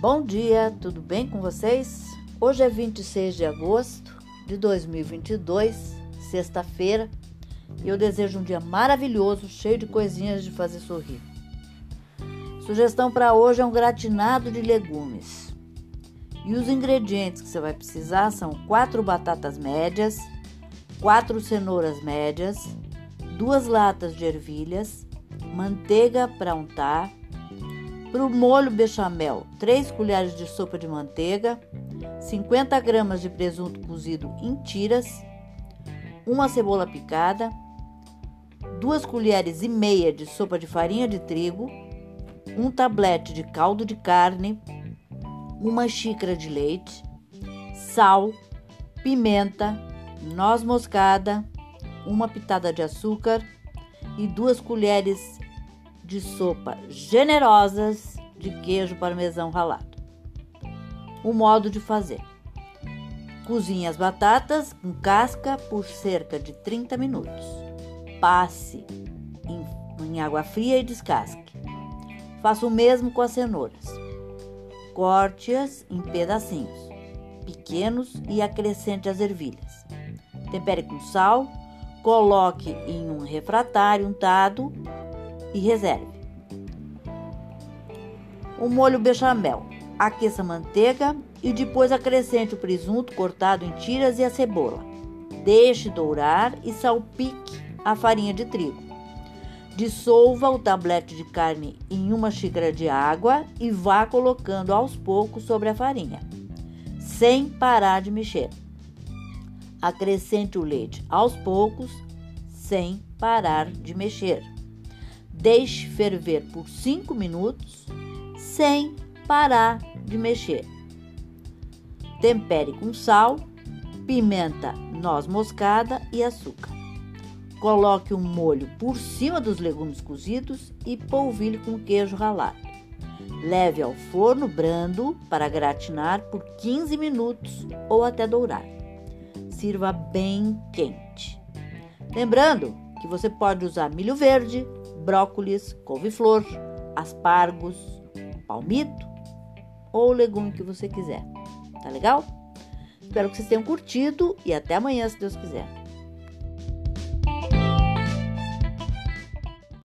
Bom dia, tudo bem com vocês? Hoje é 26 de agosto de 2022, sexta-feira, e eu desejo um dia maravilhoso, cheio de coisinhas de fazer sorrir. Sugestão para hoje é um gratinado de legumes. E os ingredientes que você vai precisar são quatro batatas médias, quatro cenouras médias, duas latas de ervilhas, manteiga para untar, para o molho bechamel, 3 colheres de sopa de manteiga, 50 gramas de presunto cozido em tiras, uma cebola picada, 2 colheres e meia de sopa de farinha de trigo, um tablete de caldo de carne, uma xícara de leite, sal, pimenta, noz moscada, uma pitada de açúcar e duas colheres de sopa generosas de queijo parmesão ralado. O modo de fazer: cozinhe as batatas com casca por cerca de 30 minutos. Passe em, em água fria e descasque. Faça o mesmo com as cenouras. Corte-as em pedacinhos pequenos e acrescente as ervilhas. Tempere com sal, coloque em um refratário untado e reserve. O molho bechamel. Aqueça a manteiga e depois acrescente o presunto cortado em tiras e a cebola. Deixe dourar e salpique a farinha de trigo. Dissolva o tablete de carne em uma xícara de água e vá colocando aos poucos sobre a farinha, sem parar de mexer. Acrescente o leite aos poucos, sem parar de mexer. Deixe ferver por 5 minutos sem parar de mexer. Tempere com sal, pimenta, noz moscada e açúcar. Coloque o um molho por cima dos legumes cozidos e polvilhe com queijo ralado. Leve ao forno brando para gratinar por 15 minutos ou até dourar. Sirva bem quente. Lembrando que você pode usar milho verde, brócolis, couve-flor, aspargos, palmito ou o legume que você quiser. Tá legal? Espero que vocês tenham curtido e até amanhã, se Deus quiser.